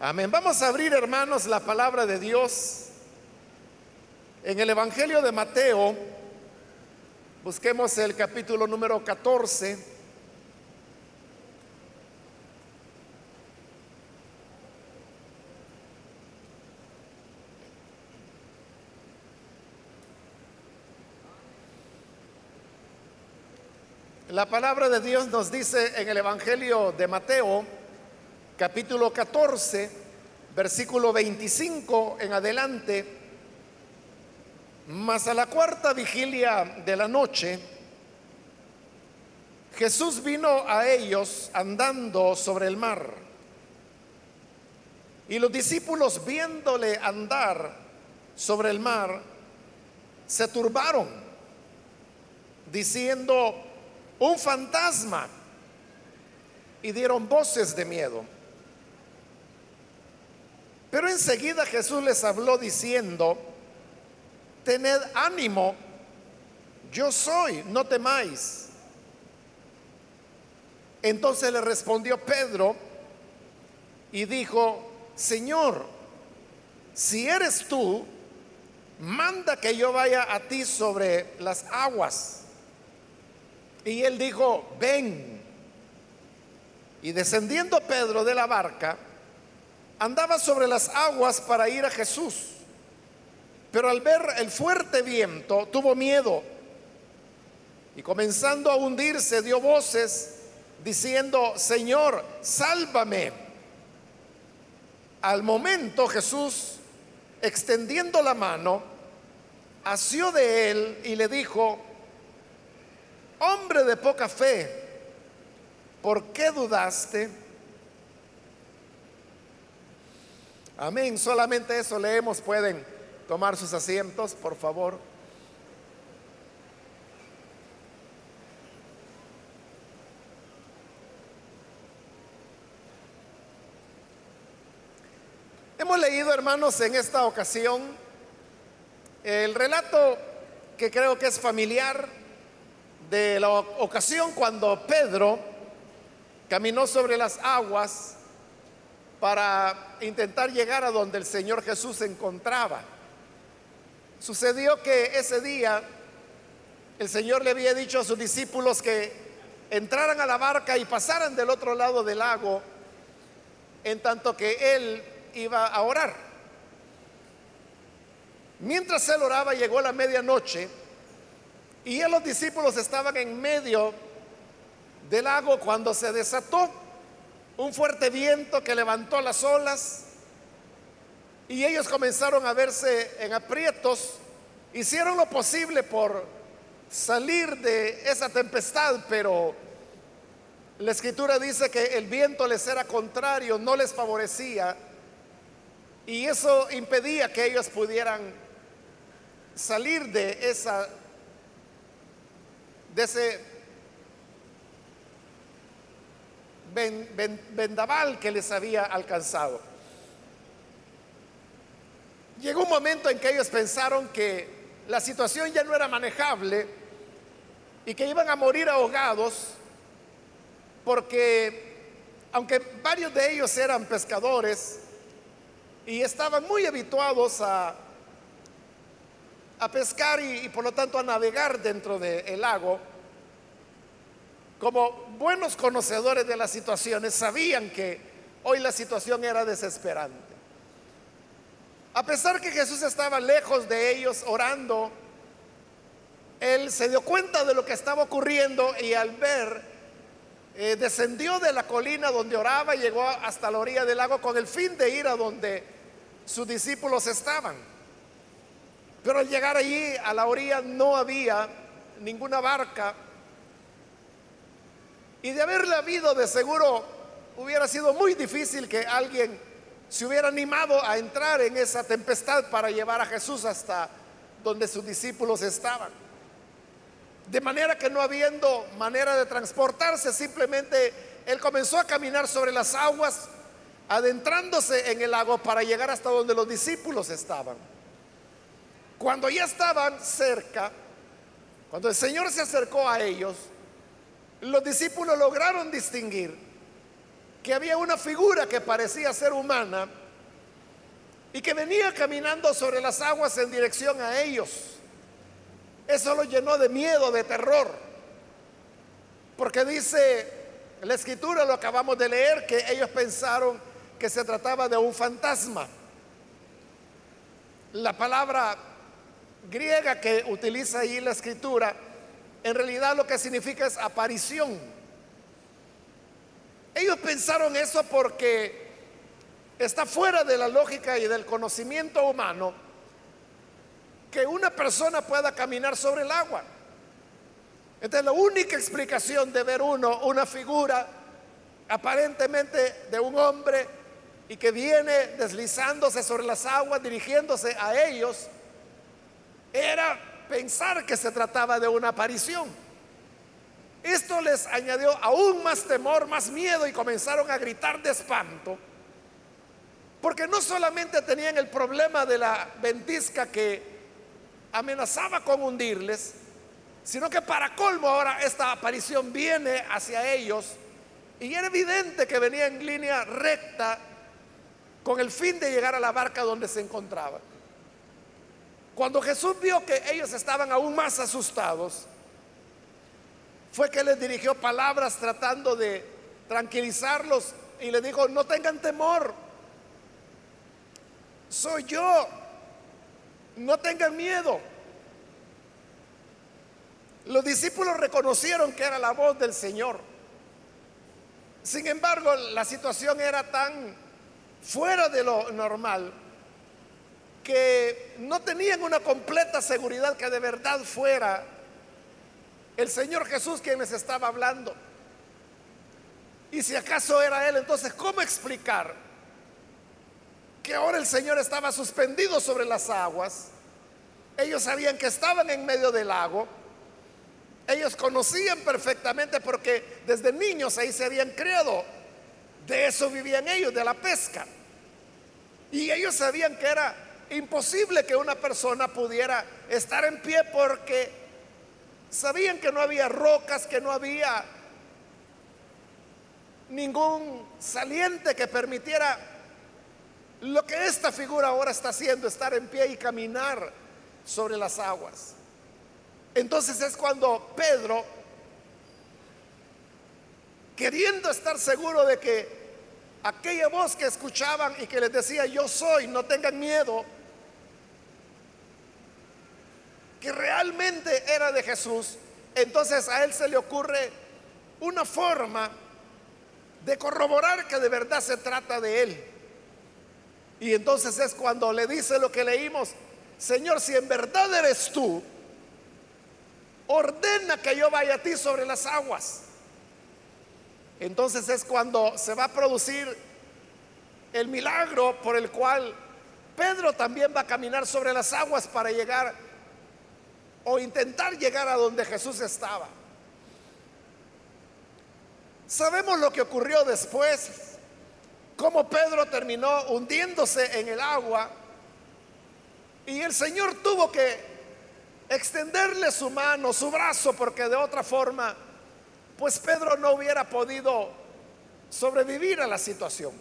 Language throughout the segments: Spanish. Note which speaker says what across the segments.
Speaker 1: Amén. Vamos a abrir, hermanos, la palabra de Dios en el Evangelio de Mateo. Busquemos el capítulo número 14. La palabra de Dios nos dice en el Evangelio de Mateo, capítulo 14, versículo 25 en adelante, mas a la cuarta vigilia de la noche, Jesús vino a ellos andando sobre el mar. Y los discípulos viéndole andar sobre el mar, se turbaron, diciendo, un fantasma y dieron voces de miedo. Pero enseguida Jesús les habló diciendo, tened ánimo, yo soy, no temáis. Entonces le respondió Pedro y dijo, Señor, si eres tú, manda que yo vaya a ti sobre las aguas. Y él dijo, ven. Y descendiendo Pedro de la barca, andaba sobre las aguas para ir a Jesús. Pero al ver el fuerte viento, tuvo miedo. Y comenzando a hundirse, dio voces diciendo, Señor, sálvame. Al momento Jesús, extendiendo la mano, asió de él y le dijo, hombre de poca fe, ¿por qué dudaste? Amén, solamente eso leemos, pueden tomar sus asientos, por favor. Hemos leído, hermanos, en esta ocasión el relato que creo que es familiar de la ocasión cuando Pedro caminó sobre las aguas para intentar llegar a donde el Señor Jesús se encontraba. Sucedió que ese día el Señor le había dicho a sus discípulos que entraran a la barca y pasaran del otro lado del lago en tanto que él iba a orar. Mientras él oraba llegó la medianoche y los discípulos estaban en medio del lago cuando se desató un fuerte viento que levantó las olas y ellos comenzaron a verse en aprietos. Hicieron lo posible por salir de esa tempestad, pero la escritura dice que el viento les era contrario, no les favorecía y eso impedía que ellos pudieran salir de esa de ese vendaval que les había alcanzado. Llegó un momento en que ellos pensaron que la situación ya no era manejable y que iban a morir ahogados porque aunque varios de ellos eran pescadores y estaban muy habituados a a pescar y, por lo tanto a navegar dentro del lago, como buenos conocedores de las situaciones, sabían que hoy la situación era desesperante. A pesar que Jesús estaba lejos de ellos orando, él se dio cuenta de lo que estaba ocurriendo y al ver, eh, descendió de la colina donde oraba y llegó hasta la orilla del lago con el fin de ir a donde sus discípulos estaban. Pero al llegar allí a la orilla no había ninguna barca. Y de haberle habido, de seguro hubiera sido muy difícil que alguien se hubiera animado a entrar en esa tempestad para llevar a Jesús hasta donde sus discípulos estaban. De manera que no habiendo manera de transportarse, simplemente él comenzó a caminar sobre las aguas, adentrándose en el lago para llegar hasta donde los discípulos estaban. Cuando ya estaban cerca, cuando el Señor se acercó a ellos, los discípulos lograron distinguir que había una figura que parecía ser humana y que venía caminando sobre las aguas en dirección a ellos. Eso los llenó de miedo, de terror, porque dice la escritura, lo acabamos de leer, que ellos pensaron que se trataba de un fantasma. La palabra griega que utiliza ahí la escritura, en realidad lo que significa es aparición. Ellos pensaron eso porque está fuera de la lógica y del conocimiento humano que una persona pueda caminar sobre el agua. Entonces la única explicación de ver uno una figura aparentemente de un hombre y que viene deslizándose sobre las aguas, dirigiéndose a ellos, era pensar que se trataba de una aparición. Esto les añadió aún más temor, más miedo y comenzaron a gritar de espanto, porque no solamente tenían el problema de la ventisca que amenazaba con hundirles, sino que para colmo ahora esta aparición viene hacia ellos y era evidente que venía en línea recta con el fin de llegar a la barca donde se encontraba. Cuando Jesús vio que ellos estaban aún más asustados, fue que les dirigió palabras tratando de tranquilizarlos y les dijo, no tengan temor, soy yo, no tengan miedo. Los discípulos reconocieron que era la voz del Señor. Sin embargo, la situación era tan fuera de lo normal, que no tenían una completa seguridad que de verdad fuera el Señor Jesús quien les estaba hablando. Y si acaso era Él, entonces, ¿cómo explicar que ahora el Señor estaba suspendido sobre las aguas? Ellos sabían que estaban en medio del lago. Ellos conocían perfectamente porque desde niños ahí se habían criado de eso vivían ellos, de la pesca. Y ellos sabían que era imposible que una persona pudiera estar en pie porque sabían que no había rocas, que no había ningún saliente que permitiera lo que esta figura ahora está haciendo, estar en pie y caminar sobre las aguas. Entonces es cuando Pedro, queriendo estar seguro de que aquella voz que escuchaban y que les decía, yo soy, no tengan miedo, que realmente era de Jesús, entonces a él se le ocurre una forma de corroborar que de verdad se trata de él. Y entonces es cuando le dice lo que leímos, Señor, si en verdad eres tú, ordena que yo vaya a ti sobre las aguas. Entonces es cuando se va a producir el milagro por el cual Pedro también va a caminar sobre las aguas para llegar o intentar llegar a donde Jesús estaba. Sabemos lo que ocurrió después, cómo Pedro terminó hundiéndose en el agua y el Señor tuvo que extenderle su mano, su brazo, porque de otra forma pues Pedro no hubiera podido sobrevivir a la situación.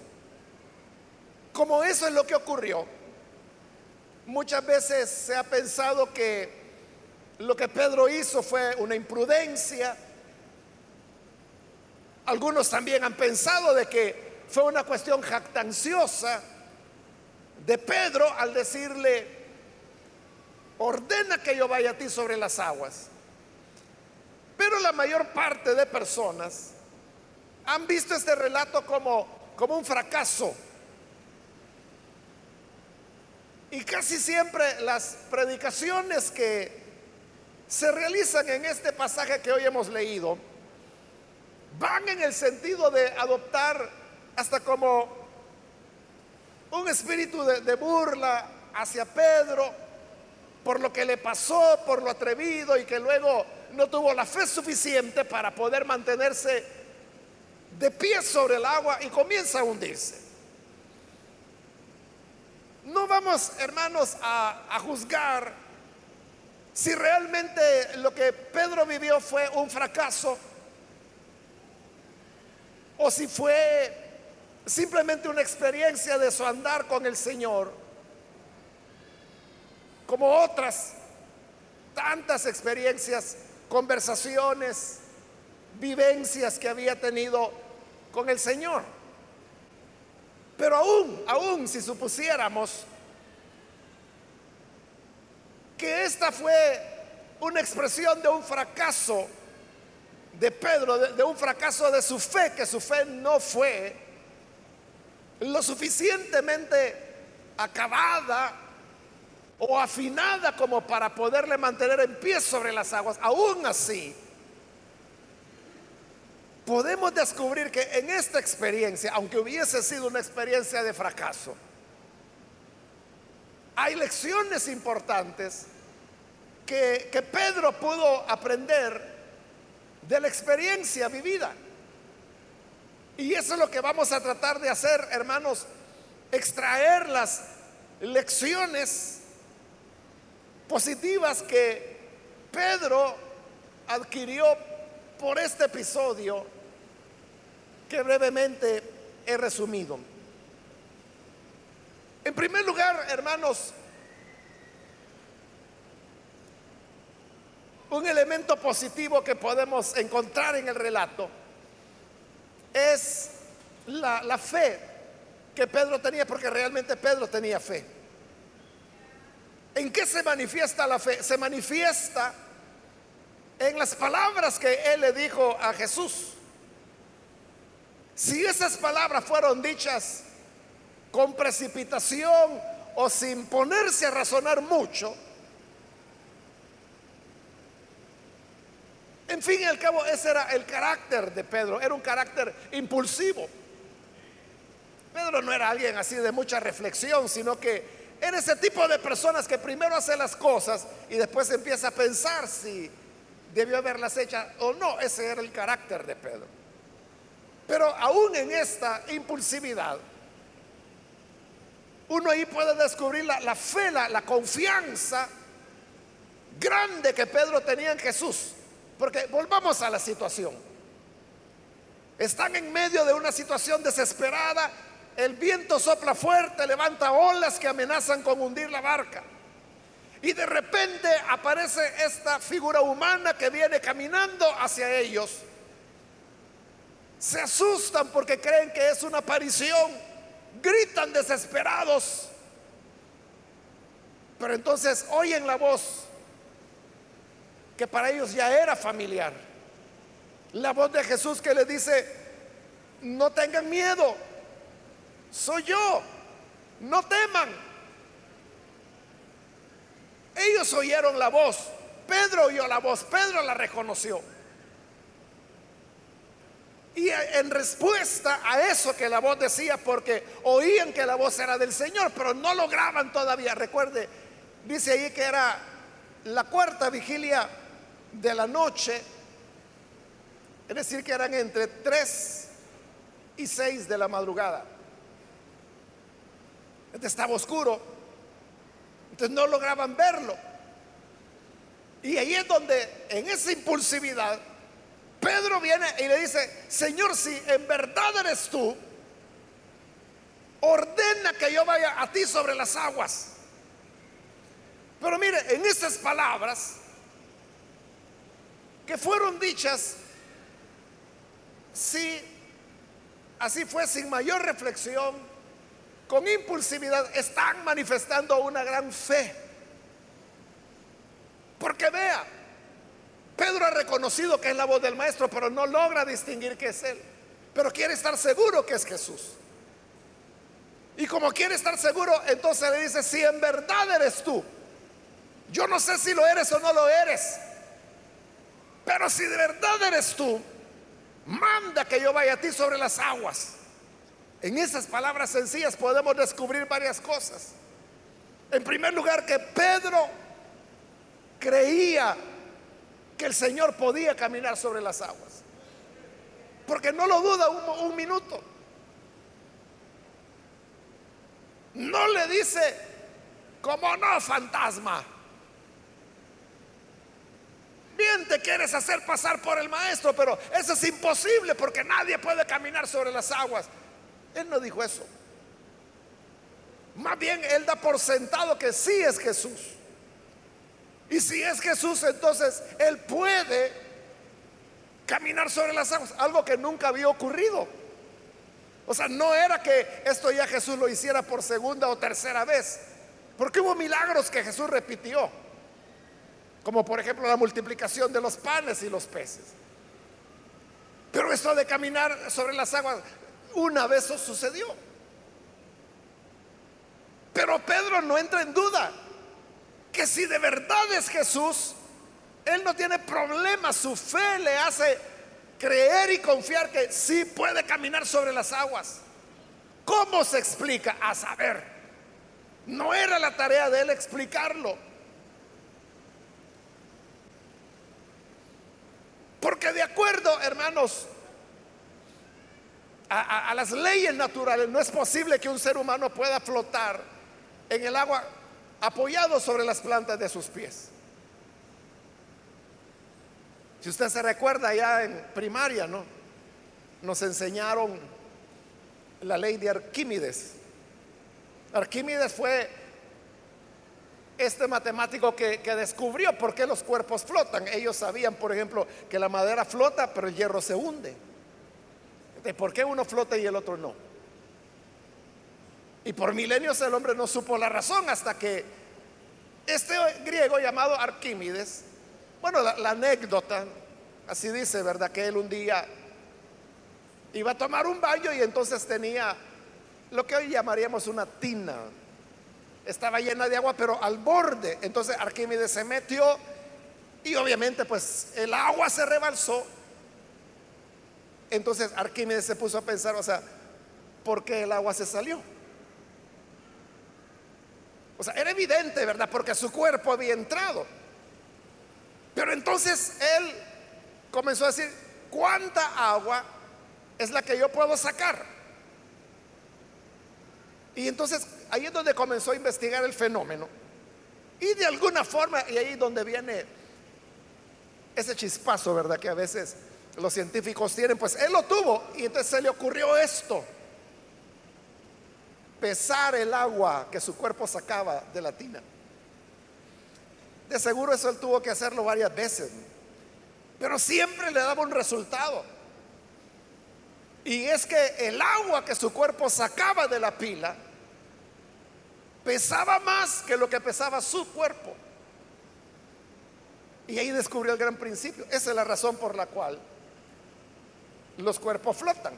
Speaker 1: Como eso es lo que ocurrió, muchas veces se ha pensado que lo que Pedro hizo fue una imprudencia. Algunos también han pensado de que fue una cuestión jactanciosa de Pedro al decirle, ordena que yo vaya a ti sobre las aguas. Pero la mayor parte de personas han visto este relato como, como un fracaso. Y casi siempre las predicaciones que se realizan en este pasaje que hoy hemos leído van en el sentido de adoptar hasta como un espíritu de, burla hacia Pedro por lo que le pasó, por lo atrevido y que luego no tuvo la fe suficiente para poder mantenerse de pie sobre el agua y comienza a hundirse. No vamos, hermanos, a, juzgar si realmente lo que Pedro vivió fue un fracaso o si fue simplemente una experiencia de su andar con el Señor, como otras tantas experiencias, conversaciones, vivencias que había tenido con el Señor. Pero aún, aún si supusiéramos que esta fue una expresión de un fracaso de Pedro, de, un fracaso de su fe, que su fe no fue lo suficientemente acabada o afinada como para poderle mantener en pie sobre las aguas. Aún así, podemos descubrir que en esta experiencia, aunque hubiese sido una experiencia de fracaso, hay lecciones importantes que, Pedro pudo aprender de la experiencia vivida. Y eso es lo que vamos a tratar de hacer, hermanos, extraer las lecciones positivas que Pedro adquirió por este episodio que brevemente he resumido. En primer lugar, hermanos, Un elemento positivo que podemos encontrar en el relato es la, fe que Pedro tenía, porque realmente Pedro tenía fe. ¿En qué se manifiesta la fe? Se manifiesta en las palabras que él le dijo a Jesús. Si esas palabras fueron dichas con precipitación o sin ponerse a razonar mucho, En fin y al cabo, ese era el carácter de Pedro, era un carácter impulsivo. Pedro no era alguien así de mucha reflexión, sino que era ese tipo de personas que primero hace las cosas y después empieza a pensar si debió haberlas hechas o no. Ese era el carácter de Pedro. Pero aún en esta impulsividad, uno ahí puede descubrir la, fe, la confianza grande que Pedro tenía en Jesús. Porque volvamos a la situación. Están en medio de una situación desesperada. El viento sopla fuerte, levanta olas que amenazan con hundir la barca. Y de repente aparece esta figura humana que viene caminando hacia ellos. Se asustan porque creen que es una aparición. Gritan desesperados. Pero entonces oyen la voz que para ellos ya era familiar. La voz de Jesús que le dice, no tengan miedo, soy yo, no teman. Ellos oyeron la voz, Pedro oyó la voz, Pedro la reconoció. Y en respuesta a eso que la voz decía, porque oían que la voz era del Señor, pero no lograban todavía, recuerde, dice ahí que era la cuarta vigilia de la noche, es decir, que eran entre 3 y 6 de la madrugada. Entonces estaba oscuro, entonces no lograban verlo. Y ahí es donde, en esa impulsividad, Pedro viene y le dice, Señor, si en verdad eres tú, ordena que yo vaya a ti sobre las aguas. Pero mire, en esas palabras, que fueron dichas si así fue sin mayor reflexión, con impulsividad, están manifestando una gran fe. Porque vea, Pedro ha reconocido que es la voz del maestro, pero no logra distinguir que es él. Pero quiere estar seguro que es Jesús. Y como quiere estar seguro, entonces le dice, si en verdad eres tú, yo no sé si lo eres o no lo eres, pero si de verdad eres tú, manda que yo vaya a ti sobre las aguas. En esas palabras sencillas podemos descubrir varias cosas. En primer lugar, que Pedro creía que el Señor podía caminar sobre las aguas. Porque no lo duda un, un minuto. No le dice, como no, fantasma. Bien te quieres hacer pasar por el maestro, pero eso es imposible porque nadie puede caminar sobre las aguas. Él no dijo eso. Más bien Él da por sentado que sí es Jesús. Y si es Jesús, entonces Él puede caminar sobre las aguas, algo que nunca había ocurrido. O sea, no era que esto ya Jesús lo hiciera por segunda o tercera vez, porque hubo milagros que Jesús repitió, como por ejemplo la multiplicación de los panes y los peces. Pero esto de caminar sobre las aguas, una vez sucedió. Pero Pedro no entra en duda que si de verdad es Jesús, él no tiene problema, su fe le hace creer y confiar que sí puede caminar sobre las aguas. ¿Cómo se explica? A saber, no era la tarea de él explicarlo. Porque de acuerdo, hermanos, a, las leyes naturales, no es posible que un ser humano pueda flotar en el agua apoyado sobre las plantas de sus pies. Si usted se recuerda ya en primaria, ¿no? Nos enseñaron la ley de Arquímedes. Arquímedes fue este matemático que, descubrió por qué los cuerpos flotan. Ellos sabían, por ejemplo, que la madera flota, pero el hierro se hunde. ¿De por qué uno flota y el otro no? Y por milenios el hombre no supo la razón hasta que este griego llamado Arquímedes, bueno, la, anécdota, así dice, ¿verdad? Que él un día iba a tomar un baño y entonces tenía lo que hoy llamaríamos una tina estaba llena de agua, pero al borde. Entonces Arquímedes se metió y obviamente pues el agua se rebalsó. Entonces Arquímedes se puso a pensar, o sea, ¿por qué el agua se salió? O sea, era evidente, ¿verdad? Porque su cuerpo había entrado. Pero entonces él comenzó a decir, ¿cuánta agua es la que yo puedo sacar? Y entonces ahí es donde comenzó a investigar el fenómeno. Y de alguna forma, y ahí es donde viene ese chispazo, ¿verdad? Que a veces los científicos tienen, pues él lo tuvo y entonces se le ocurrió esto. Pesar el agua que su cuerpo sacaba de la tina. De seguro eso él tuvo que hacerlo varias veces, pero siempre le daba un resultado. Y es que el agua que su cuerpo sacaba de la pila pesaba más que lo que pesaba su cuerpo. Y ahí descubrió el gran principio. Esa es la razón por la cual los cuerpos flotan.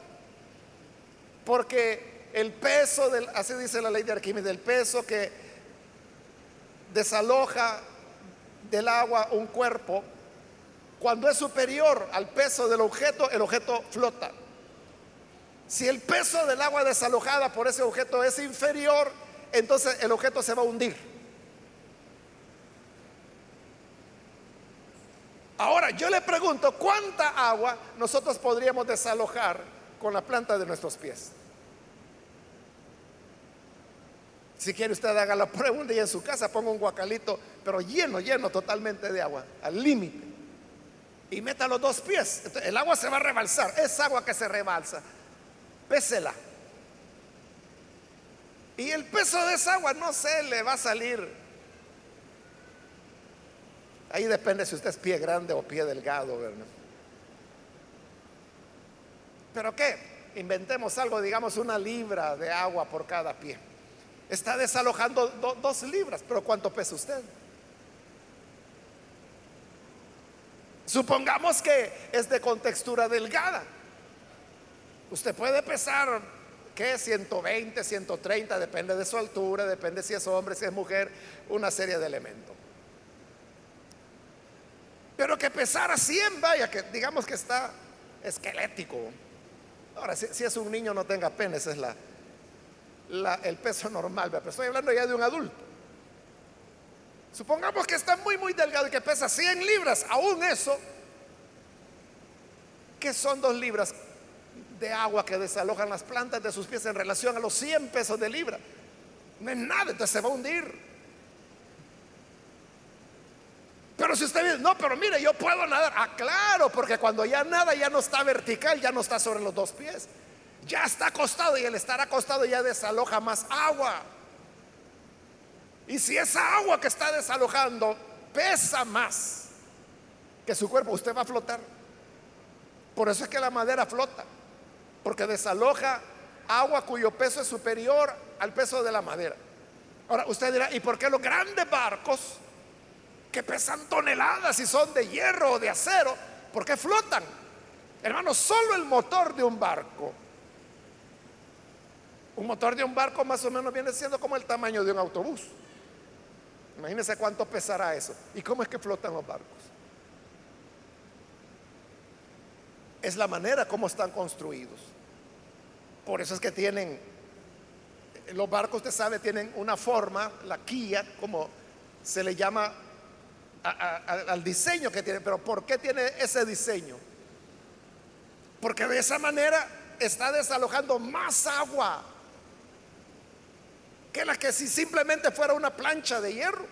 Speaker 1: Porque el peso del, así dice la ley de Arquímedes, el peso que desaloja del agua un cuerpo, cuando es superior al peso del objeto, el objeto flota. Si el peso del agua desalojada por ese objeto es inferior, entonces el objeto se va a hundir. Ahora, yo le pregunto, ¿cuánta agua nosotros podríamos desalojar con la planta de nuestros pies? Si quiere usted haga la pregunta y en su casa ponga un guacalito, pero lleno, lleno totalmente de agua, al límite. Y meta los dos pies. el agua se va a rebalsar. Es agua que se rebalsa. Pésela. Y el peso de esa agua, no sé, le va a salir. Ahí depende si usted es pie grande o pie delgado. Pero qué, inventemos algo, digamos una libra de agua por cada pie. Está desalojando dos libras, pero ¿cuánto pesa usted? Supongamos que es de contextura delgada. Usted puede pesar ¿qué? 120, 130, depende de su altura, depende si es hombre, si es mujer, una serie de elementos. Pero que pesara 100, vaya, que digamos que está esquelético. Ahora, si, es un niño, no tenga pena, ese es la, el peso normal, pero estoy hablando ya de un adulto. Supongamos que está muy, muy delgado y que pesa 100 libras, aún eso, que son dos libras de agua que desalojan las plantas de sus pies en relación a los 100 pesos de libra. No es nada, entonces se va a hundir. Pero si usted dice, no, pero mire, yo puedo nadar. Ah, claro, porque cuando ya nada ya no está vertical, ya no está sobre los dos pies. Ya está acostado y el estar acostado ya desaloja más agua. Y si esa agua que está desalojando pesa más que su cuerpo, usted va a flotar. Por eso es que la madera flota, porque desaloja agua cuyo peso es superior al peso de la madera. Ahora usted dirá, ¿y por qué los grandes barcos que pesan toneladas y son de hierro o de acero, por qué flotan? Hermano, solo el motor de un barco. Un motor de un barco más o menos viene siendo como el tamaño de un autobús. Imagínense cuánto pesará eso. ¿Y cómo es que flotan los barcos? Es la manera como están construidos. Por eso es que tienen, los barcos, usted sabe, tienen una forma, la quilla, como se le llama al diseño que tiene. Pero ¿por qué tiene ese diseño? Porque de esa manera está desalojando más agua que la que si simplemente fuera una plancha de hierro.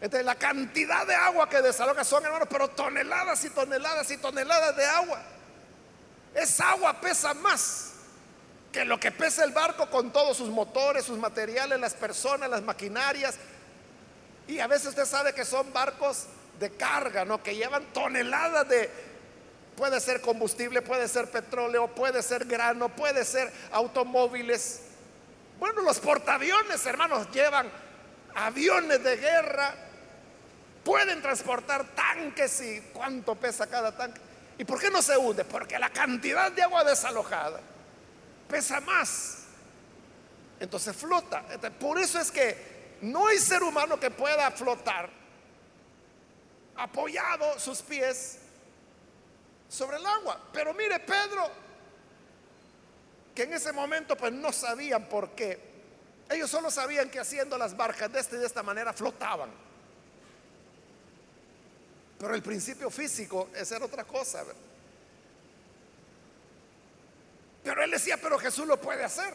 Speaker 1: Entonces la cantidad de agua que desaloja son, hermanos, pero toneladas y toneladas y toneladas de agua. Esa agua pesa más que lo que pesa el barco con todos sus motores, sus materiales, las personas, las maquinarias. Y a veces usted sabe que son barcos de carga, ¿no? Que llevan toneladas de, puede ser combustible, puede ser petróleo, puede ser grano, puede ser automóviles. Bueno, los portaaviones, hermanos, llevan aviones de guerra, pueden transportar tanques y cuánto pesa cada tanque. ¿Y por qué no se hunde? Porque la cantidad de agua desalojada pesa más. Entonces flota. Por eso es que no hay ser humano que pueda flotar apoyado sus pies sobre el agua. Pero mire, Pedro, que en ese momento pues no sabían por qué. Ellos solo sabían que haciendo las barcas de esta y de esta manera flotaban. Pero el principio físico, esa era otra cosa. Pero él decía, pero Jesús lo puede hacer.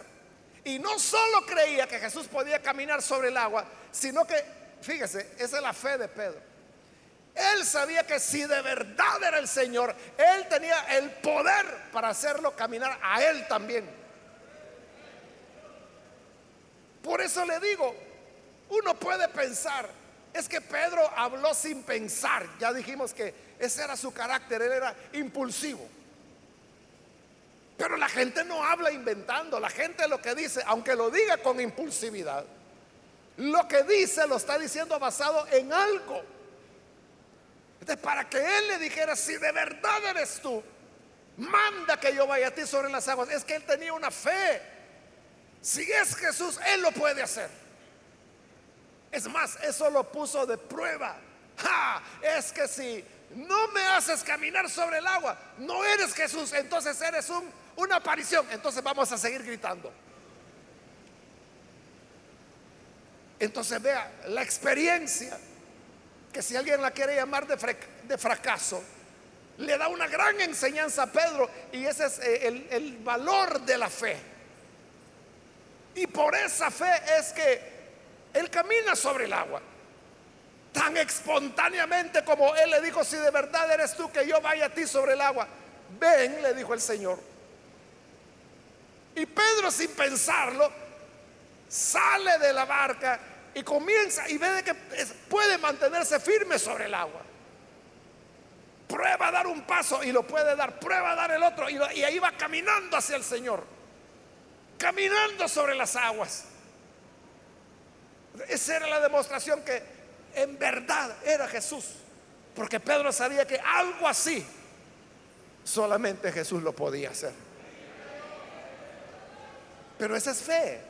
Speaker 1: Y no solo creía que Jesús podía caminar sobre el agua, sino que, fíjese, esa es la fe de Pedro. Él sabía que si de verdad era el Señor, Él tenía el poder para hacerlo caminar a Él también. Por eso le digo, uno puede pensar, es que Pedro habló sin pensar. Ya dijimos que ese era su carácter, él era impulsivo. Pero la gente no habla inventando, la gente lo que dice, aunque lo diga con impulsividad, lo que dice lo está diciendo basado en algo para que él le dijera, si de verdad eres tú, manda que yo vaya a ti sobre las aguas. Es que él tenía una fe. Si es Jesús, él lo puede hacer. Es más, eso lo puso de prueba. Es que si no me haces caminar sobre el agua, no eres Jesús, entonces eres un, una aparición. Entonces vamos a seguir gritando. Entonces vea la experiencia que si alguien la quiere llamar de, fracaso, le da una gran enseñanza a Pedro y ese es eh, el, el valor de la fe. Y por esa fe es que él camina sobre el agua. Tan espontáneamente como él le dijo, si de verdad eres tú que yo vaya a ti sobre el agua, ven, le dijo el Señor. Y Pedro sin pensarlo, sale de la barca y comienza y ve que puede mantenerse firme sobre el agua. Prueba a dar un paso y lo puede dar, prueba a dar el otro y, y ahí va caminando hacia el Señor, caminando sobre las aguas. Esa era la demostración que en verdad era Jesús, porque Pedro sabía que algo así solamente Jesús lo podía hacer. Pero esa es fe.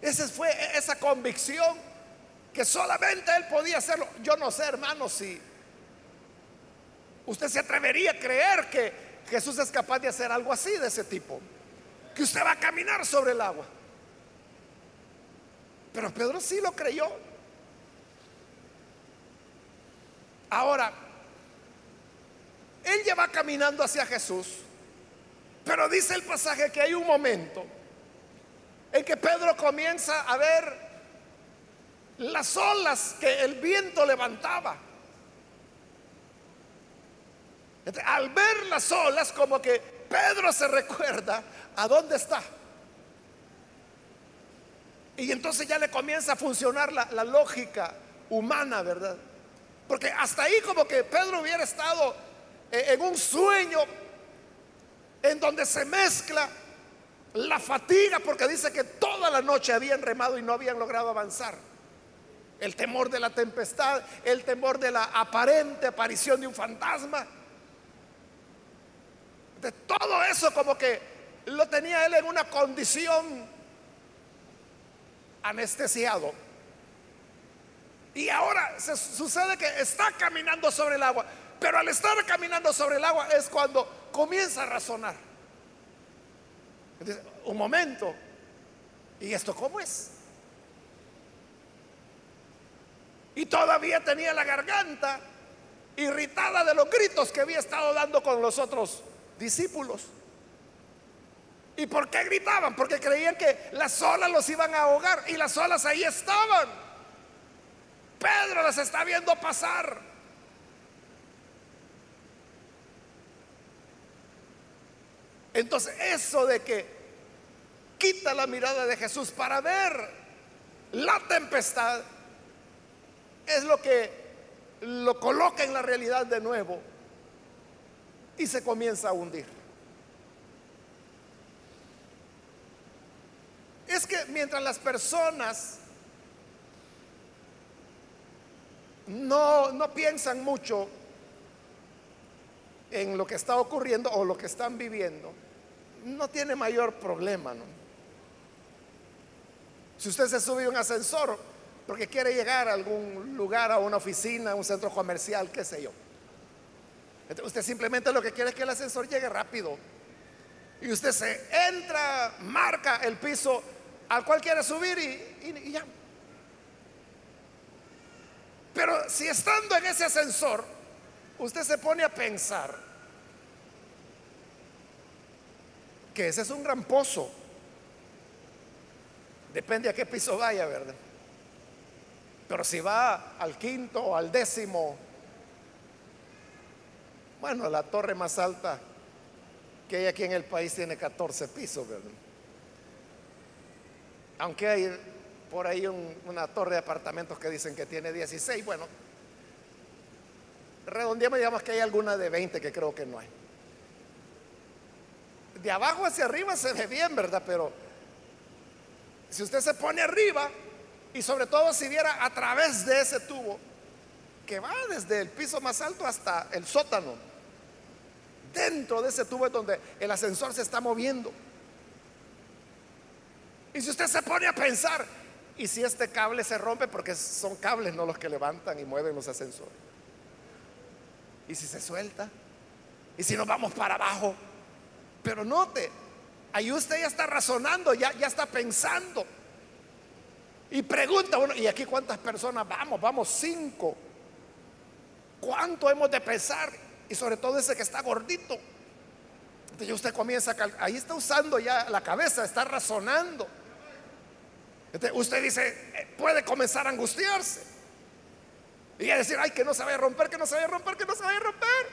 Speaker 1: Esa fue esa convicción que solamente él podía hacerlo. Yo no sé, hermano, si usted se atrevería a creer que Jesús es capaz de hacer algo así de ese tipo. Que usted va a caminar sobre el agua. Pero Pedro sí lo creyó. Ahora, él ya va caminando hacia Jesús, pero dice el pasaje que hay un momento en que Pedro comienza a ver las olas que el viento levantaba. Al ver las olas, como que Pedro se recuerda a dónde está. Y entonces ya le comienza a funcionar la, lógica humana, ¿verdad? Porque hasta ahí como que Pedro hubiera estado eh, en un sueño en donde se mezcla la fatiga, porque dice que toda la noche habían remado y no habían logrado avanzar. El temor de la tempestad, el temor de la aparente aparición de un fantasma. De todo eso como que lo tenía él en una condición anestesiado. Y ahora se sucede que está caminando sobre el agua, pero al estar caminando sobre el agua es cuando comienza a razonar. Un momento, ¿y esto cómo es? Y todavía tenía la garganta irritada de los gritos que había estado dando con los otros discípulos. ¿Y por qué gritaban? Porque creían que las olas los iban a ahogar y las olas ahí estaban. Pedro las está viendo pasar. Entonces, eso de que quita la mirada de Jesús para ver la tempestad es lo que lo coloca en la realidad de nuevo y se comienza a hundir. Es que mientras las personas no, no piensan mucho en lo que está ocurriendo o lo que están viviendo, no tiene mayor problema. Si usted se sube a un ascensor porque quiere llegar a algún lugar, a una oficina, a un centro comercial, qué sé yo. usted simplemente lo que quiere es que el ascensor llegue rápido. Y usted se entra, marca el piso al cual quiere subir y ya. Pero si estando en ese ascensor, usted se pone a pensar que ese es un gran pozo. Depende a qué piso vaya, ¿verdad? Pero si va al quinto o al décimo, bueno, la torre más alta que hay aquí en el país tiene 14 pisos, ¿verdad? Aunque hay por ahí una torre de apartamentos que dicen que tiene 16. Bueno, redondeamos digamos que hay alguna de 20 que creo que no hay. De abajo hacia arriba se ve bien, ¿verdad? Pero si usted se pone arriba y sobre todo si viera a través de ese tubo que va desde el piso más alto hasta el sótano, dentro de ese tubo es donde el ascensor se está moviendo. Y si usted se pone a pensar, ¿Y si este cable se rompe? Porque son cables no los que levantan y mueven los ascensores. ¿Y si se suelta? ¿Y si nos vamos para abajo? Pero note, ahí usted ya está razonando, ya, ya está pensando. Y pregunta, bueno, ¿y aquí cuántas personas vamos? Vamos cinco. ¿Cuánto hemos de pesar? Y sobre todo ese que está gordito. Entonces usted comienza a ahí está usando ya la cabeza, está razonando usted dice, eh, puede comenzar a angustiarse. Y a decir, ay, que no se vaya a romper, que no se vaya a romper, que no se vaya a romper.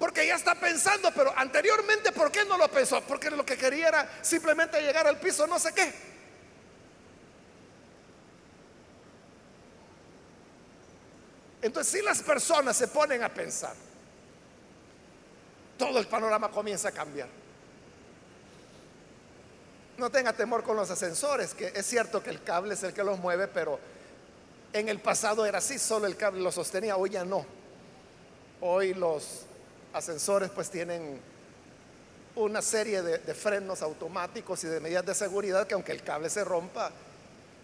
Speaker 1: Porque ya está pensando, pero anteriormente, ¿por qué no lo pensó? Porque lo que quería era simplemente llegar al piso, no sé qué. Entonces, si las personas se ponen a pensar, todo el panorama comienza a cambiar. No tenga temor con los ascensores, que es cierto que el cable es el que los mueve, pero en el pasado era así, solo el cable lo sostenía, hoy ya no. Hoy los ascensores pues tienen una serie de, frenos automáticos y de medidas de seguridad que aunque el cable se rompa,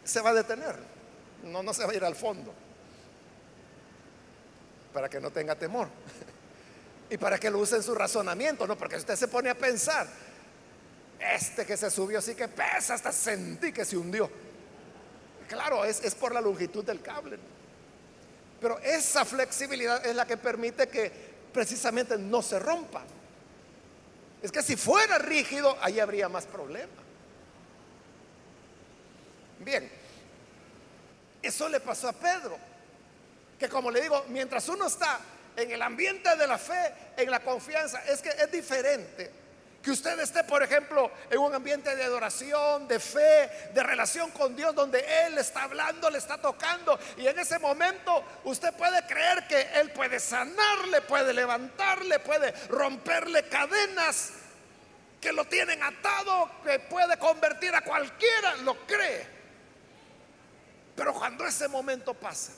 Speaker 1: se va a detener, no, no se va a ir al fondo, para que no tenga temor. y para que lo use en su razonamiento, ¿no? Porque usted se pone a pensar, este que se subió así que pesa, hasta sentí que se hundió. Claro, es, es por la longitud del cable. Pero esa flexibilidad es la que permite que precisamente no se rompa. Es que si fuera rígido, ahí habría más problema. Bien, eso le pasó a Pedro, que como le digo, mientras uno está en el ambiente de la fe, en la confianza, es que es diferente. Que usted esté, por ejemplo, en un ambiente de adoración, de fe, de relación con Dios, donde Él está hablando, le está tocando. Y en ese momento usted puede creer que Él puede sanarle, puede levantarle, puede romperle cadenas que lo tienen atado, que puede convertir a cualquiera, lo cree. Pero cuando ese momento pasa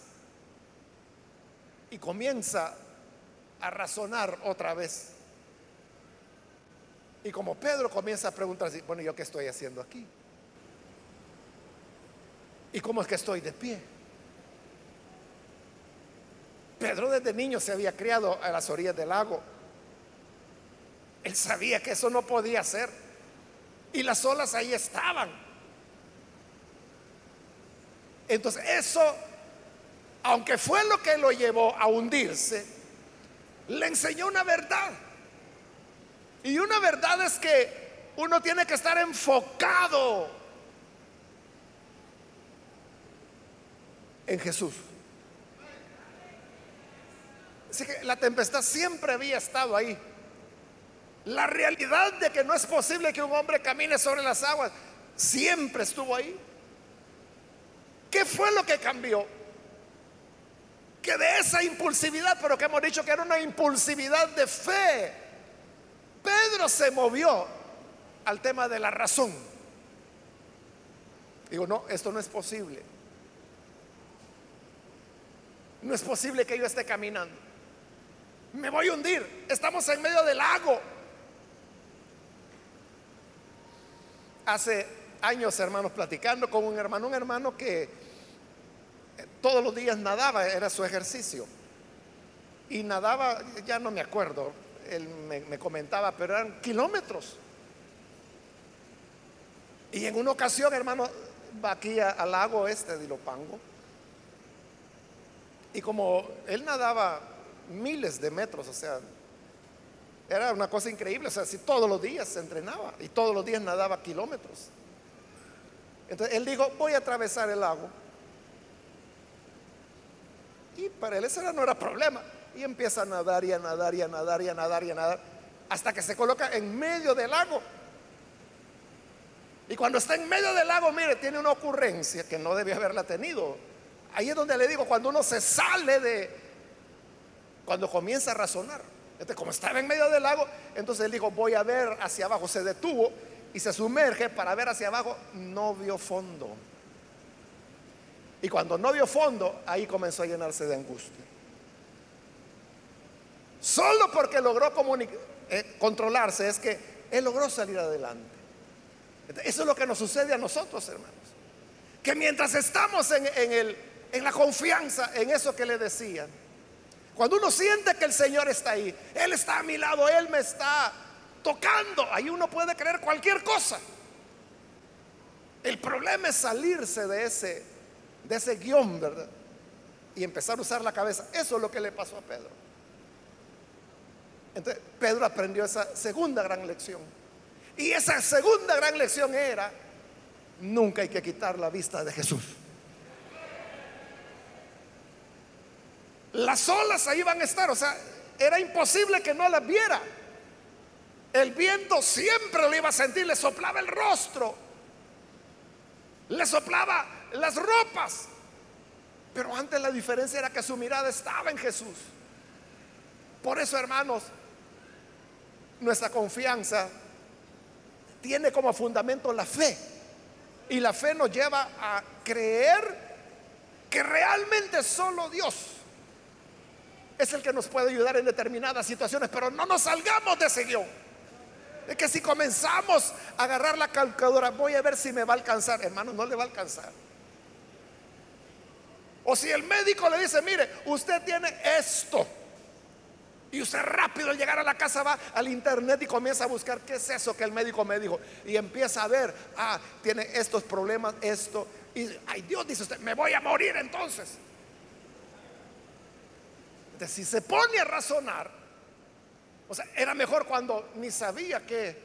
Speaker 1: y comienza a razonar otra vez, y como Pedro comienza a preguntarse, bueno, ¿yo qué estoy haciendo aquí? ¿Y cómo es que estoy de pie? Pedro desde niño se había criado a las orillas del lago. Él sabía que eso no podía ser. Y las olas ahí estaban. Entonces eso, aunque fue lo que lo llevó a hundirse, le enseñó una verdad. Y una verdad es que uno tiene que estar enfocado en Jesús. Así que la tempestad siempre había estado ahí. La realidad de que no es posible que un hombre camine sobre las aguas siempre estuvo ahí. ¿Qué fue lo que cambió? Que de esa impulsividad, pero que hemos dicho que era una impulsividad de fe, Pedro se movió al tema de la razón. Digo, no, esto no es posible. No es posible que yo esté caminando. Me voy a hundir. Estamos en medio del lago. Hace años, hermanos, platicando con un hermano, un hermano que eh, todos los días nadaba, era su ejercicio. Y nadaba, ya no me acuerdo, él me, comentaba, pero eran kilómetros. Y en una ocasión, hermano, va aquí al lago este de Ilopango. Y como él nadaba miles de metros, o sea, era una cosa increíble. O sea, si todos los días se entrenaba y todos los días nadaba kilómetros. Entonces él dijo, voy a atravesar el lago. Y para él ese no era problema. Y empieza a nadar y a nadar y a nadar y a nadar y a nadar. Hasta que se coloca en medio del lago. Y cuando está en medio del lago, mire, tiene una ocurrencia que no debe haberla tenido. Ahí es donde le digo, cuando uno se sale de, cuando comienza a razonar. Entonces, como estaba en medio del lago, entonces él dijo, voy a ver hacia abajo. Se detuvo y se sumerge para ver hacia abajo. No vio fondo. Y cuando no vio fondo, ahí comenzó a llenarse de angustia. Solo porque logró eh, controlarse es que él logró salir adelante. Eso es lo que nos sucede a nosotros, hermanos. Que mientras estamos en, el, en la confianza, en eso que le decían, cuando uno siente que el Señor está ahí, Él está a mi lado, Él me está tocando, ahí uno puede creer cualquier cosa. El problema es salirse de ese, de ese guion, ¿verdad? Y empezar a usar la cabeza. Eso es lo que le pasó a Pedro. Entonces Pedro aprendió esa segunda gran lección. Y esa segunda gran lección era, nunca hay que quitar la vista de Jesús. Las olas ahí van a estar, o sea, era imposible que no las viera. El viento siempre lo iba a sentir, le soplaba el rostro, le soplaba las ropas. Pero antes la diferencia era que su mirada estaba en Jesús. Por eso, hermanos, nuestra confianza tiene como fundamento la fe. Y la fe nos lleva a creer que realmente solo Dios es el que nos puede ayudar en determinadas situaciones, pero no nos salgamos de ese guion. Es que si comenzamos a agarrar la calculadora, voy a ver si me va a alcanzar, hermano, no le va a alcanzar. O si el médico le dice, mire, usted tiene esto. Y usted rápido al llegar a la casa va al internet y comienza a buscar qué es eso que el médico me dijo. Y empieza a ver, ah, tiene estos problemas, esto. Y, ay Dios, dice usted, me voy a morir entonces. Entonces, si se pone a razonar, o sea, era mejor cuando ni sabía qué,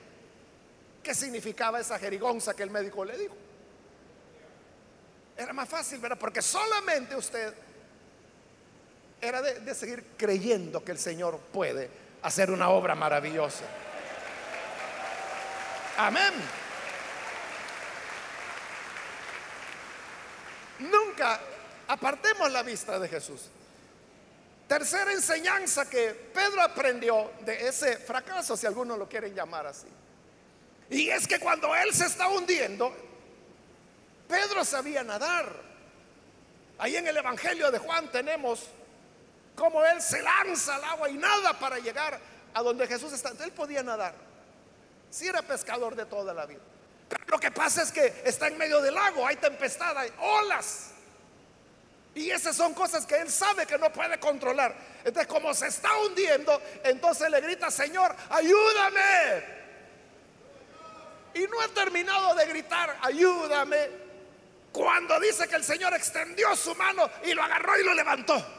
Speaker 1: qué significaba esa jerigonza que el médico le dijo. Era más fácil, ¿verdad? Porque solamente usted era de, seguir creyendo que el Señor puede hacer una obra maravillosa. Amén. Nunca apartemos la vista de Jesús. Tercera enseñanza que Pedro aprendió de ese fracaso, si algunos lo quieren llamar así. Y es que cuando él se está hundiendo, Pedro sabía nadar. Ahí en el Evangelio de Juan tenemos cómo él se lanza al agua y nada para llegar a donde Jesús está. Él podía nadar. Si era pescador de toda la vida. Pero lo que pasa es que está en medio del lago, hay tempestad, hay olas. Y esas son cosas que él sabe que no puede controlar. Entonces, como se está hundiendo, entonces le grita, Señor, ayúdame. Y no ha terminado de gritar, ayúdame. Cuando dice que el Señor extendió su mano y lo agarró y lo levantó.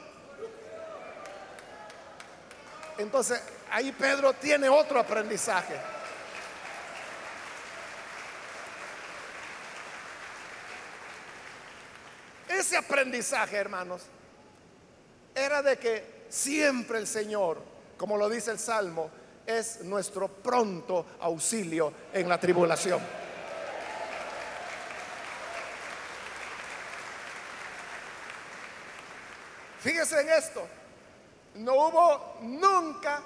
Speaker 1: Entonces, ahí Pedro tiene otro aprendizaje. Ese aprendizaje, hermanos, era de que siempre el Señor, como lo dice el Salmo, es nuestro pronto auxilio en la tribulación. Fíjese en esto, no hubo nunca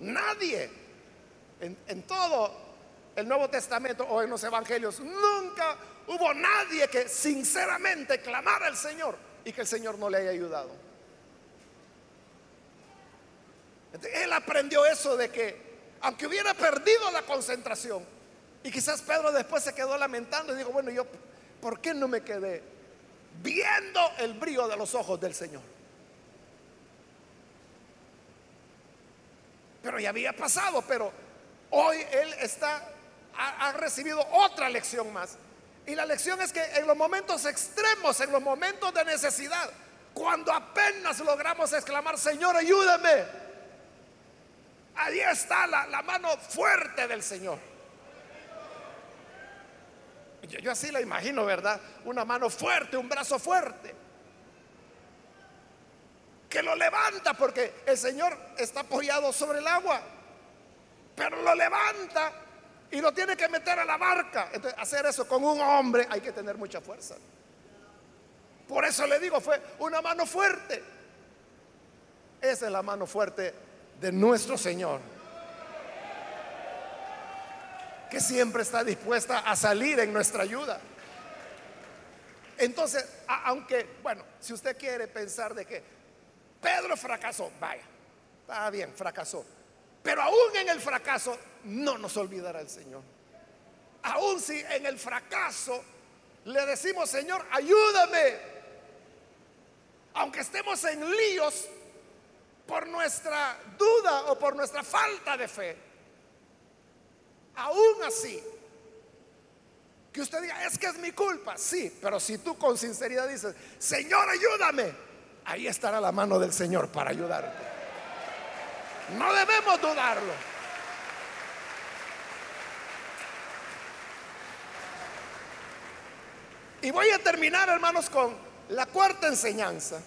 Speaker 1: nadie en, todo el Nuevo Testamento o en los Evangelios, nunca hubo nadie que sinceramente clamara al Señor y que el Señor no le haya ayudado. Él aprendió eso de que aunque hubiera perdido la concentración, y quizás Pedro después se quedó lamentando y dijo, bueno, yo, ¿por qué no me quedé viendo el brillo de los ojos del Señor? Pero ya había pasado, pero hoy él está, ha, recibido otra lección más. Y la lección es que en los momentos extremos, en los momentos de necesidad, cuando apenas logramos exclamar, Señor, ayúdame, ahí está la, la mano fuerte del Señor. Yo, así la imagino, ¿verdad? Una mano fuerte, un brazo fuerte. Que lo levanta porque el Señor está apoyado sobre el agua. Pero lo levanta y lo tiene que meter a la barca. Entonces, hacer eso con un hombre hay que tener mucha fuerza. Por eso le digo, fue una mano fuerte. Esa es la mano fuerte de nuestro Señor. Que siempre está dispuesta a salir en nuestra ayuda. Entonces, aunque, bueno, si usted quiere pensar de que Pedro fracasó, vaya, está bien, fracasó. Pero aún en el fracaso no nos olvidará el Señor. Aún si en el fracaso le decimos, Señor, ayúdame. Aunque estemos en líos por nuestra duda o por nuestra falta de fe. Aún así, que usted diga, es que es mi culpa. Sí, pero si tú con sinceridad dices, Señor, ayúdame, ahí estará la mano del Señor para ayudarte. No debemos dudarlo. Y voy a terminar, hermanos, con la cuarta enseñanza.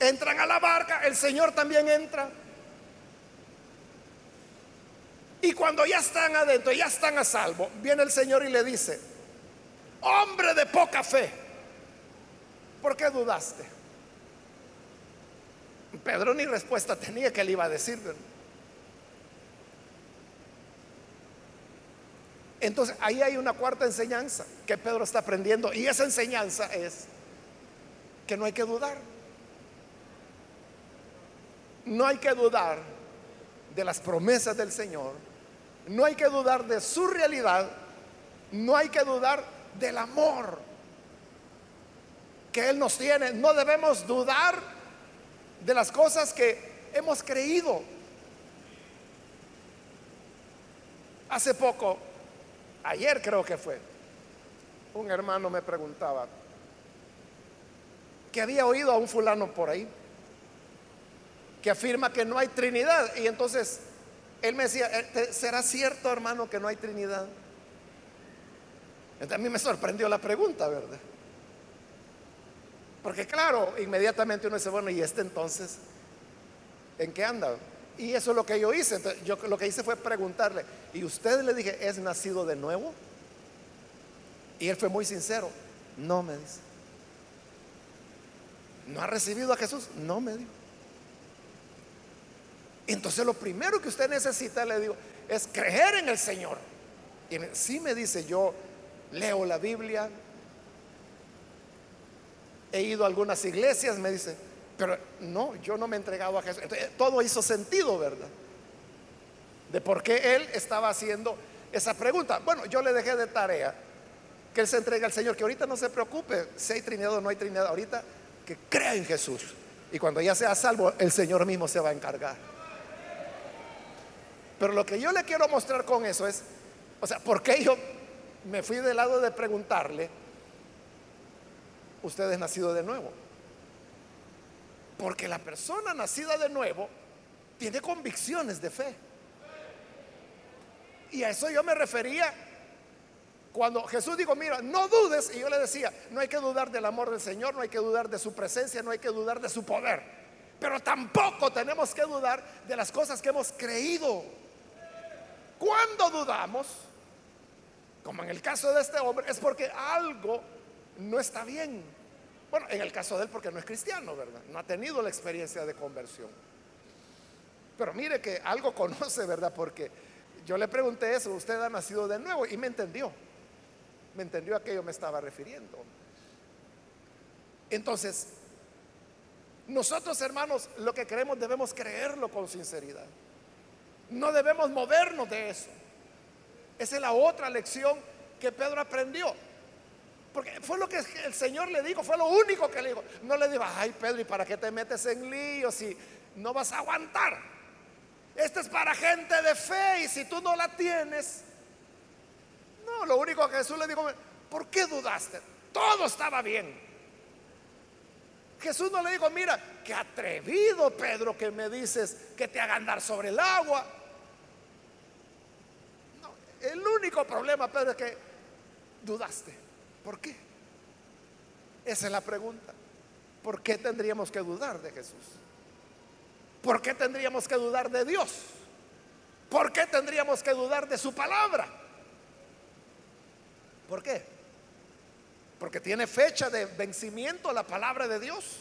Speaker 1: Entran a la barca, el Señor también entra. Y cuando ya están adentro, ya están a salvo, viene el Señor y le dice, hombre de poca fe, ¿por qué dudaste? Pedro ni respuesta tenía que le iba a decir. Entonces ahí hay una cuarta enseñanza que Pedro está aprendiendo y esa enseñanza es que no hay que dudar. No hay que dudar de las promesas del Señor. No hay que dudar de su realidad. No hay que dudar del amor que Él nos tiene. No debemos dudar de las cosas que hemos creído. Hace poco, ayer creo que fue, un hermano me preguntaba que había oído a un fulano por ahí que afirma que no hay Trinidad. Y entonces él me decía, eh, ¿será cierto hermano que no hay Trinidad? A mí me sorprendió la pregunta, ¿verdad? Porque claro, inmediatamente uno dice, bueno, ¿y este entonces en qué anda? Y eso es lo que yo hice. yo lo que hice fue preguntarle, ¿y usted le dije, es nacido de nuevo? Y él fue muy sincero, no me dice. ¿No ha recibido a Jesús? No me dijo. Entonces lo primero que usted necesita, le digo, es creer en el Señor. Y si me dice, yo leo la Biblia, he ido a algunas iglesias, me dice, pero no, yo no me he entregado a Jesús. todo hizo sentido, ¿verdad? De por qué él estaba haciendo esa pregunta. Bueno, yo le dejé de tarea que él se entregue al Señor, que ahorita no se preocupe si hay Trinidad o no hay Trinidad, ahorita que crea en Jesús. Y cuando ya sea salvo, el Señor mismo se va a encargar. Pero lo que yo le quiero mostrar con eso es, o sea, ¿por qué yo me fui del lado de preguntarle, usted es nacido de nuevo? Porque la persona nacida de nuevo tiene convicciones de fe. Y a eso yo me refería cuando Jesús dijo, mira, no dudes, y yo le decía, no hay que dudar del amor del Señor, no hay que dudar de su presencia, no hay que dudar de su poder, pero tampoco tenemos que dudar de las cosas que hemos creído. Cuando dudamos, como en el caso de este hombre, es porque algo no está bien. Bueno, en el caso de él porque no es cristiano, ¿verdad? No ha tenido la experiencia de conversión. Pero mire que algo conoce, ¿verdad? Porque yo le pregunté eso, usted ha nacido de nuevo y me entendió me entendió a qué yo me estaba refiriendo. Entonces, nosotros hermanos, lo que creemos debemos creerlo con sinceridad. No debemos movernos de eso. Esa es la otra lección que Pedro aprendió. Porque fue lo que el Señor le dijo, fue lo único que le dijo. No le dijo, ay Pedro, ¿y para qué te metes en lío si no vas a aguantar? Esto es para gente de fe y si tú no la tienes, no, lo único que Jesús le dijo, ¿por qué dudaste? Todo estaba bien. Jesús no le dijo, mira, qué atrevido Pedro que me dices que te haga andar sobre el agua. No, el único problema, Pedro, es que dudaste. ¿Por qué? Esa es la pregunta. ¿Por qué tendríamos que dudar de Jesús? ¿Por qué tendríamos que dudar de Dios? ¿Por qué tendríamos que dudar de su palabra? ¿Por qué? Porque tiene fecha de vencimiento la palabra de Dios.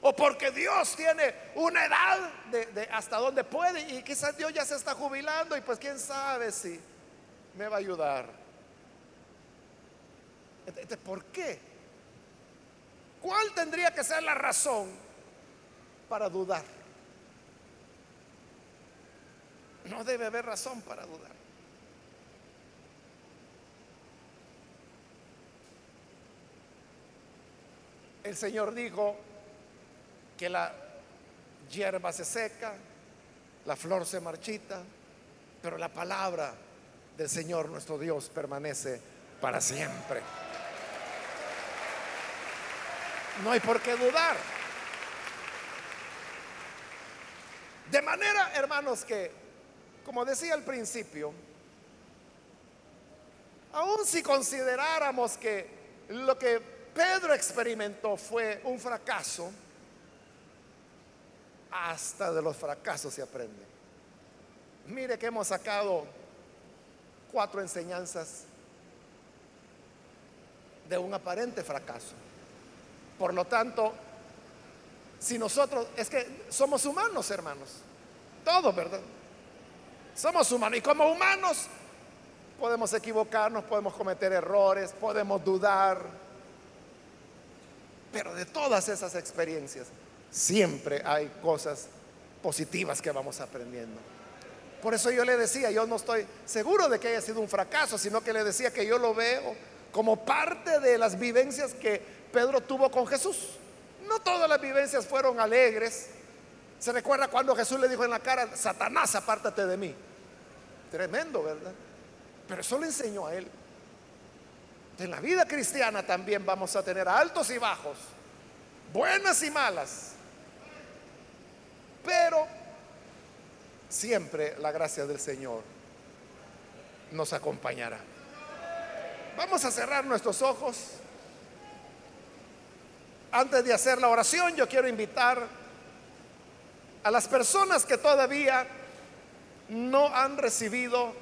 Speaker 1: O porque Dios tiene una edad de, hasta donde puede y quizás Dios ya se está jubilando y pues quién sabe si me va a ayudar. ¿Por qué? ¿Cuál tendría que ser la razón para dudar? No debe haber razón para dudar. el Señor dijo que la hierba se seca, la flor se marchita, pero la palabra del Señor nuestro Dios permanece para siempre. No hay por qué dudar. De manera, hermanos, que, como decía al principio, aun si consideráramos que lo que Pedro experimentó fue un fracaso, hasta de los fracasos se aprende. Mire que hemos sacado cuatro enseñanzas de un aparente fracaso. Por lo tanto, si nosotros, es que somos humanos, hermanos, todos, ¿verdad? Somos humanos y como humanos podemos equivocarnos, podemos cometer errores, podemos dudar, pero de todas esas experiencias siempre hay cosas positivas que vamos aprendiendo. Por eso yo le decía, yo no estoy seguro de que haya sido un fracaso, sino que le decía que yo lo veo como parte de las vivencias que Pedro tuvo con Jesús. No todas las vivencias fueron alegres. Se recuerda cuando Jesús le dijo en la cara, Satanás, apártate de mí. Tremendo, ¿verdad? Pero eso le enseñó a él. En la vida cristiana también vamos a tener altos y bajos, buenas y malas, pero siempre la gracia del Señor nos acompañará. Vamos a cerrar nuestros ojos antes de hacer la oración, yo quiero invitar a las personas que todavía no han recibido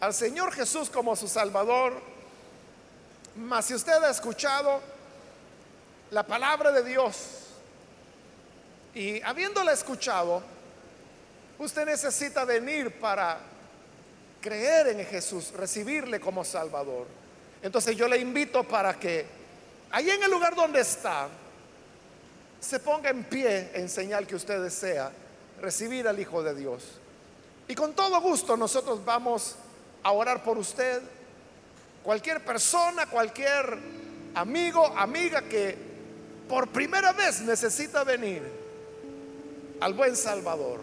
Speaker 1: al Señor Jesús como su Salvador, mas si usted ha escuchado la palabra de Dios y habiéndola escuchado, usted necesita venir para creer en Jesús, recibirle como Salvador. Entonces yo le invito para que ahí en el lugar donde está, se ponga en pie en señal que usted desea recibir al Hijo de Dios. Y con todo gusto nosotros vamos a orar por usted. Cualquier persona, cualquier amigo, amiga que por primera vez necesita venir al buen Salvador,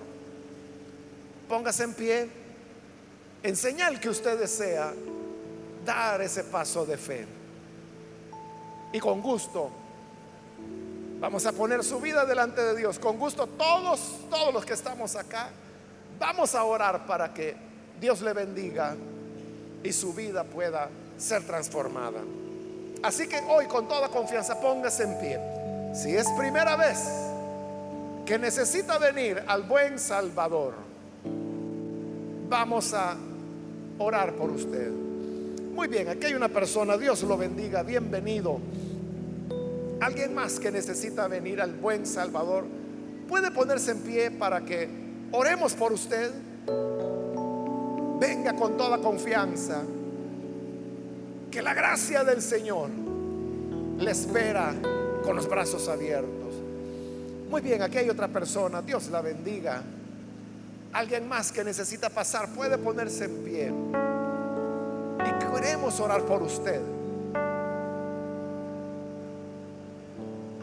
Speaker 1: póngase en pie en señal que usted desea dar ese paso de fe. Y con gusto vamos a poner su vida delante de Dios. Con gusto todos, todos los que estamos acá, vamos a orar para que Dios le bendiga y su vida pueda ser transformada. Así que hoy con toda confianza póngase en pie. Si es primera vez que necesita venir al buen Salvador, vamos a orar por usted. Muy bien, aquí hay una persona, Dios lo bendiga, bienvenido. Alguien más que necesita venir al buen Salvador, puede ponerse en pie para que oremos por usted. Venga con toda confianza. Que la gracia del Señor le espera con los brazos abiertos. Muy bien, aquí hay otra persona, Dios la bendiga. Alguien más que necesita pasar puede ponerse en pie. Y queremos orar por usted.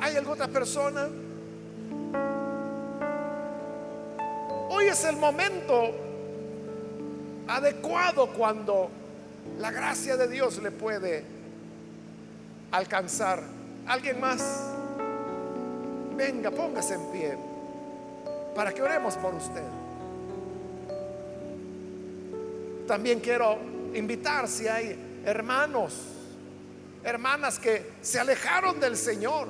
Speaker 1: ¿Hay alguna otra persona? Hoy es el momento adecuado cuando la gracia de Dios le puede alcanzar. ¿Alguien más? Venga, póngase en pie para que oremos por usted. También quiero invitar si hay hermanos, hermanas que se alejaron del Señor.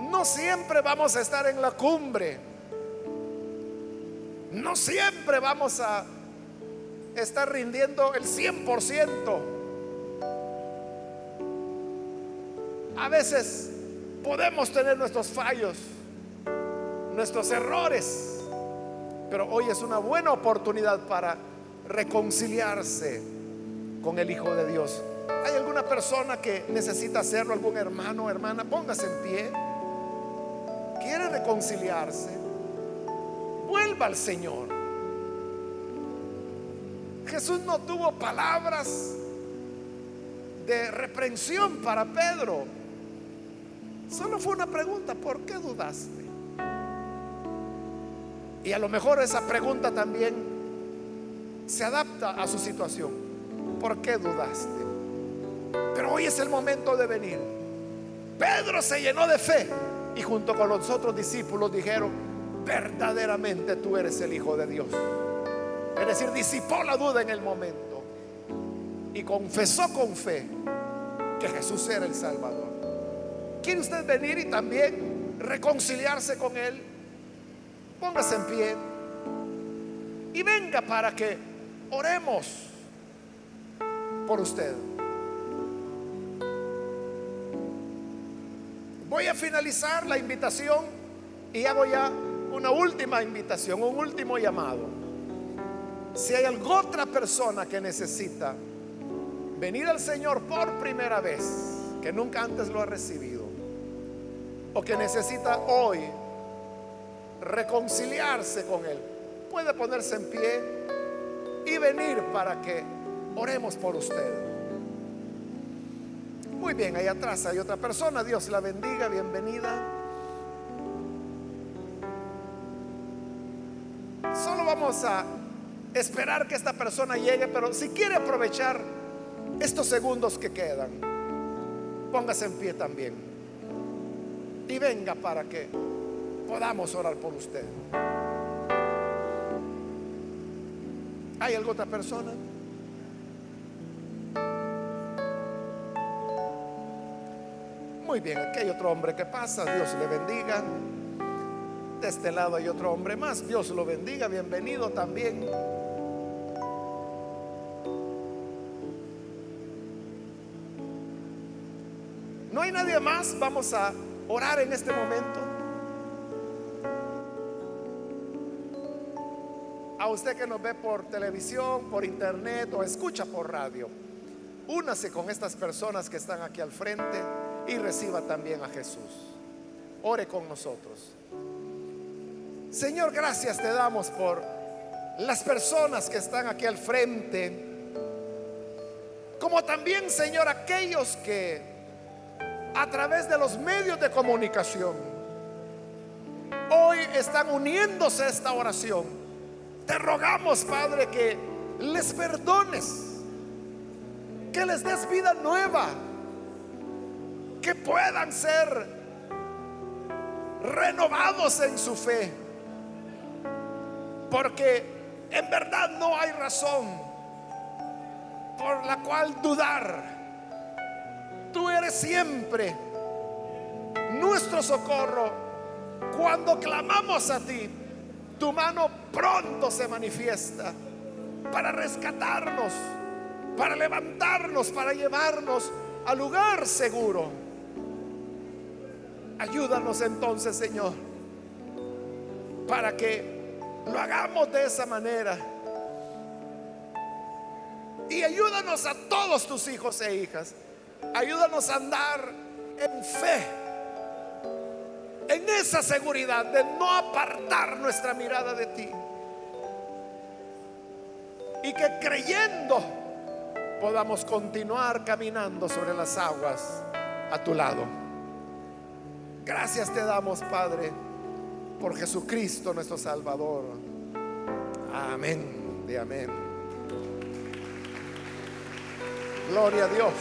Speaker 1: No siempre vamos a estar en la cumbre. No siempre vamos a estar rindiendo el 100%. A veces podemos tener nuestros fallos nuestros errores. Pero hoy es una buena oportunidad para reconciliarse con el Hijo de Dios. ¿Hay alguna persona que necesita hacerlo? ¿Algún hermano o hermana? Póngase en pie. ¿Quiere reconciliarse? Vuelva al Señor. Jesús no tuvo palabras de reprensión para Pedro. Solo fue una pregunta, ¿por qué dudaste? Y a lo mejor esa pregunta también se adapta a su situación. ¿Por qué dudaste? Pero hoy es el momento de venir. Pedro se llenó de fe y junto con los otros discípulos dijeron, verdaderamente tú eres el Hijo de Dios. Es decir, disipó la duda en el momento y confesó con fe que Jesús era el Salvador. ¿Quiere usted venir y también reconciliarse con Él? Póngase en pie y venga para que oremos por usted. Voy a finalizar la invitación y hago ya una última invitación, un último llamado. Si hay alguna otra persona que necesita venir al Señor por primera vez, que nunca antes lo ha recibido, o que necesita hoy reconciliarse con Él, puede ponerse en pie y venir para que oremos por usted. Muy bien, ahí atrás hay otra persona, Dios la bendiga, bienvenida. Solo vamos a esperar que esta persona llegue, pero si quiere aprovechar estos segundos que quedan, póngase en pie también. Y venga para que podamos orar por usted. ¿Hay alguna otra persona? Muy bien, aquí hay otro hombre que pasa, Dios le bendiga. De este lado hay otro hombre más, Dios lo bendiga, bienvenido también. No hay nadie más, vamos a orar en este momento. Usted que nos ve por televisión, por internet o escucha por radio, únase con estas personas que están aquí al frente y reciba también a Jesús. Ore con nosotros. Señor, gracias te damos por las personas que están aquí al frente, como también, Señor, aquellos que a través de los medios de comunicación hoy están uniéndose a esta oración. Te rogamos, Padre, que les perdones, que les des vida nueva que puedan ser renovados en su fe. Porque en verdad no hay razón por la cual dudar. Tú eres siempre nuestro socorro. Cuando clamamos a ti, tu mano pronto se manifiesta para rescatarnos, para levantarnos, para llevarnos al lugar seguro. Ayúdanos entonces, Señor, para que lo hagamos de esa manera. Y ayúdanos a todos tus hijos e hijas. Ayúdanos a andar en fe, en esa seguridad de no apartar nuestra mirada de ti. Y que creyendo podamos continuar caminando sobre las aguas a tu lado. Gracias te damos, Padre, por Jesucristo nuestro Salvador. Amén de amén. Gloria a Dios.